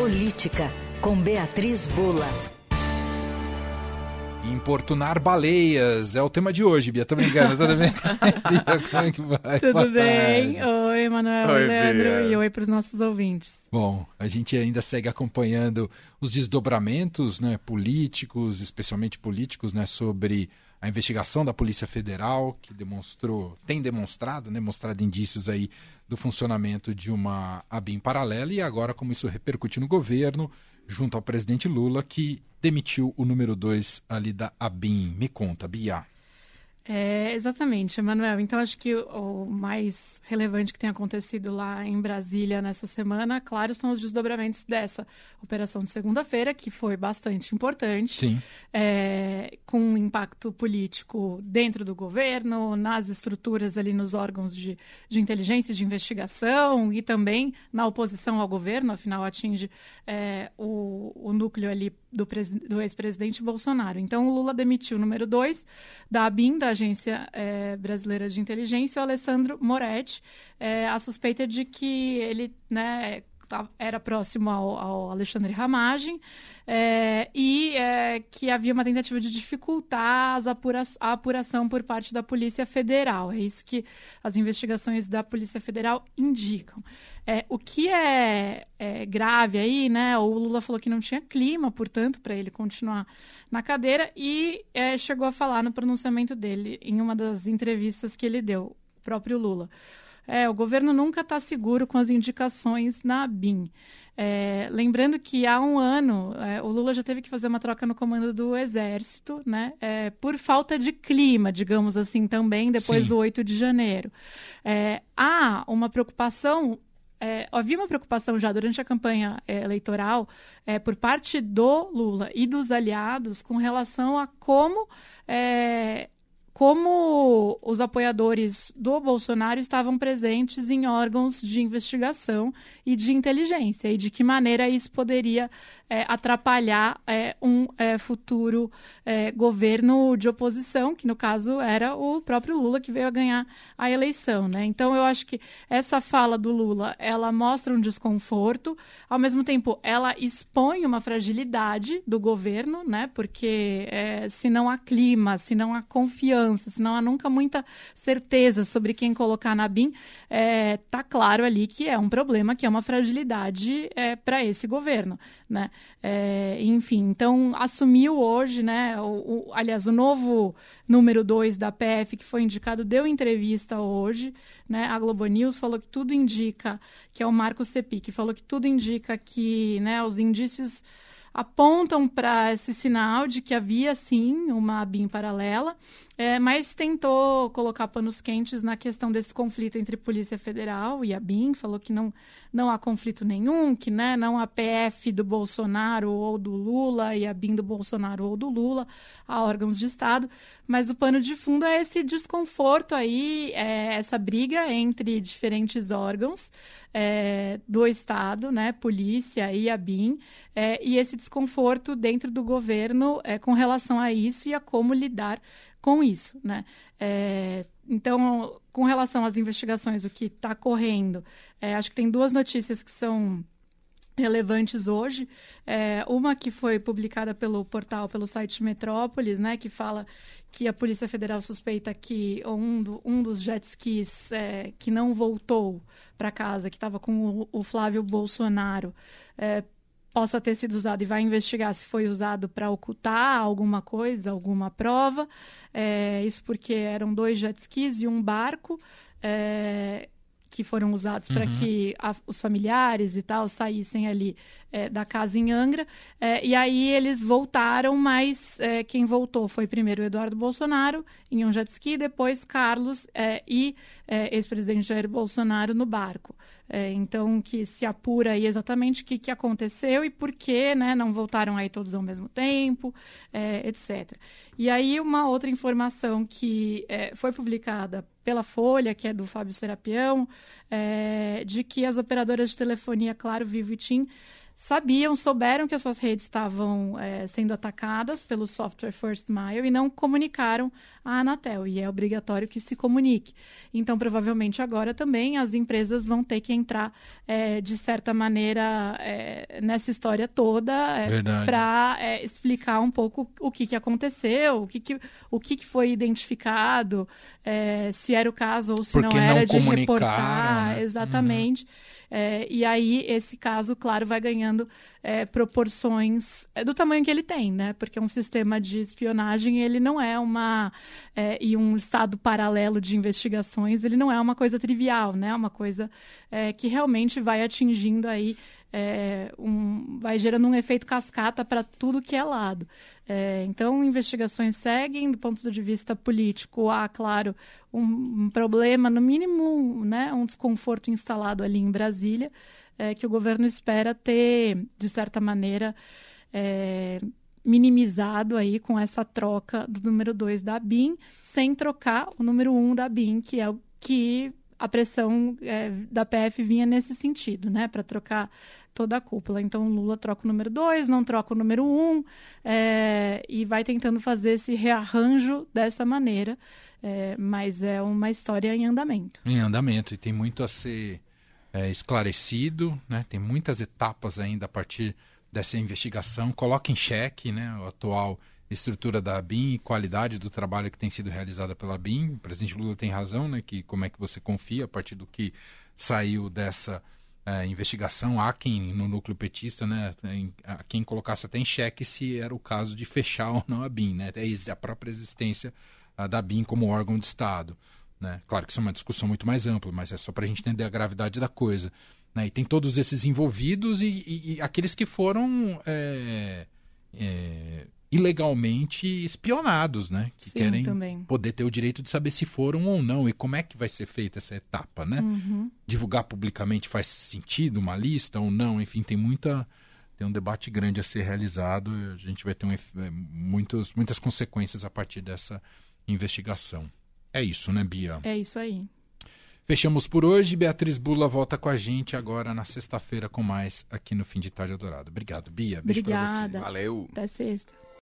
Política, com Beatriz Bula. Importunar baleias é o tema de hoje, Bia. Tô brincando, tudo bem? Como é que vai? Tudo Boa bem? Tarde. Oi, Manuel, oi, Leandro, Bia. e oi para os nossos ouvintes. Bom, a gente ainda segue acompanhando os desdobramentos né, políticos, especialmente políticos, né, sobre a investigação da Polícia Federal, que demonstrou, tem demonstrado, né, mostrado indícios aí do funcionamento de uma ABIN paralela e agora como isso repercute no governo, junto ao presidente Lula, que demitiu o número 2 ali da ABIN. Me conta, Bia. É, exatamente, Emanuel. Então, acho que o mais relevante que tem acontecido lá em Brasília nessa semana, claro, são os desdobramentos dessa operação de segunda-feira, que foi bastante importante. Sim. É, com um impacto político dentro do governo, nas estruturas ali, nos órgãos de, de inteligência e de investigação e também na oposição ao governo, afinal, atinge é, o, o núcleo ali do, do ex-presidente Bolsonaro. Então, o Lula demitiu o número 2 da ABIN, da Agência é, Brasileira de Inteligência, o Alessandro Moretti. É, a suspeita de que ele né, era próximo ao, ao Alexandre Ramagem é, e é, que havia uma tentativa de dificultar apura a apuração por parte da Polícia Federal. É isso que as investigações da Polícia Federal indicam. É, o que é, é, grave aí, né? O Lula falou que não tinha clima, portanto, para ele continuar na cadeira e é, chegou a falar no pronunciamento dele em uma das entrevistas que ele deu, o próprio Lula. É, o governo nunca está seguro com as indicações na BIM. É, lembrando que há um ano é, o Lula já teve que fazer uma troca no comando do Exército, né? É, por falta de clima, digamos assim, também depois Sim. do 8 de janeiro. É, há uma preocupação é, havia uma preocupação já durante a campanha é, eleitoral é, por parte do Lula e dos aliados com relação a como é, como os apoiadores do Bolsonaro estavam presentes em órgãos de investigação e de inteligência, e de que maneira isso poderia é, atrapalhar é, um é, futuro é, governo de oposição, que no caso era o próprio Lula que veio a ganhar a eleição. Né? Então eu acho que essa fala do Lula ela mostra um desconforto, ao mesmo tempo ela expõe uma fragilidade do governo, né? porque é, se não há clima, se não há confiança, senão há nunca muita certeza sobre quem colocar na BIM. É, tá claro ali que é um problema, que é uma fragilidade é, para esse governo, né? É, enfim, então assumiu hoje, né? O, o, aliás, o novo número 2 da PF que foi indicado deu entrevista hoje, né? A Globo News falou que tudo indica que é o Marco Cepi, que falou que tudo indica que, né? Os indícios apontam para esse sinal de que havia sim uma BIM paralela, é, mas tentou colocar panos quentes na questão desse conflito entre Polícia Federal e a BIM, falou que não, não há conflito nenhum, que né, não há PF do Bolsonaro ou do Lula e a BIM do Bolsonaro ou do Lula, há órgãos de Estado, mas o pano de fundo é esse desconforto aí, é, essa briga entre diferentes órgãos é, do Estado, né, polícia e a BIM, é, e esse desconforto dentro do governo é, com relação a isso e a como lidar com isso, né? É, então, com relação às investigações, o que está correndo, é, acho que tem duas notícias que são relevantes hoje. É, uma que foi publicada pelo portal, pelo site Metrópolis, né, que fala que a Polícia Federal suspeita que um, do, um dos jet skis é, que não voltou para casa, que estava com o, o, Flávio Bolsonaro, é, possa ter sido usado e vai investigar se foi usado para ocultar alguma coisa, alguma prova. É, isso porque eram dois jet skis e um barco. É, que foram usados uhum. para que a, os familiares e tal saíssem ali é, da casa em Angra. É, e aí eles voltaram, mas é, quem voltou foi primeiro Eduardo Bolsonaro em um jet ski, depois Carlos é, e é, ex-presidente Jair Bolsonaro no barco. É, então, que se apura aí exatamente o que, que aconteceu e por que né, não voltaram aí todos ao mesmo tempo, etc. E aí, uma outra informação que foi publicada pela Folha, que é do Fábio Serapião, de que as operadoras de telefonia Claro, Vivo e TIM sabiam, souberam que as suas redes estavam é, sendo atacadas pelo software First Mile e não comunicaram à Anatel. E é obrigatório que se comunique. Então, provavelmente agora também as empresas vão ter que entrar é, de certa maneira é, nessa história toda é, para é, explicar um pouco o que, que aconteceu, o que, que, o que, que foi identificado, é, se era o caso ou se Porque não era não de reportar. Né? Exatamente. Uhum. É, e aí, esse caso, claro, vai ganhando é, proporções é, do tamanho que ele tem, né? Porque um sistema de espionagem, ele não é uma. É, e um estado paralelo de investigações, ele não é uma coisa trivial, né? É uma coisa é, que realmente vai atingindo aí é, um, vai gerando um efeito cascata para tudo que é lado. É, então, investigações seguem, do ponto de vista político, há, claro, um, um problema, no mínimo, né, um desconforto instalado ali em Brasília, é, que o governo espera ter, de certa maneira, é, minimizado aí com essa troca do número 2 da BIM, sem trocar o número 1 um da BIM, que é o que a pressão é, da PF vinha nesse sentido, né, para trocar toda a cúpula. Então, Lula troca o número 2, não troca o número 1, um, é, e vai tentando fazer esse rearranjo dessa maneira, é, mas é uma história em andamento. Em andamento, e tem muito a ser é, esclarecido, né, tem muitas etapas ainda a partir dessa investigação, coloca em xeque né, o atual estrutura da BIM e qualidade do trabalho que tem sido realizada pela BIM. O presidente Lula tem razão, né, que como é que você confia a partir do que saiu dessa é, investigação. Há quem no núcleo petista, né, tem, há quem colocasse até em xeque se era o caso de fechar ou não a BIM, né, a própria existência a, da BIM como órgão de Estado. Né? Claro que isso é uma discussão muito mais ampla, mas é só para a gente entender a gravidade da coisa. Né? E tem todos esses envolvidos e, e, e aqueles que foram é, é, ilegalmente espionados, né? Que Sim, querem também. poder ter o direito de saber se foram ou não e como é que vai ser feita essa etapa, né? Uhum. Divulgar publicamente faz sentido uma lista ou não? Enfim, tem muita tem um debate grande a ser realizado. A gente vai ter um, muitos, muitas consequências a partir dessa investigação. É isso, né, Bia? É isso aí. Fechamos por hoje. Beatriz Bula volta com a gente agora na sexta-feira com mais aqui no Fim de Tarde Dourado. Obrigado, Bia. Beijo Obrigada. Valeu. Até sexta.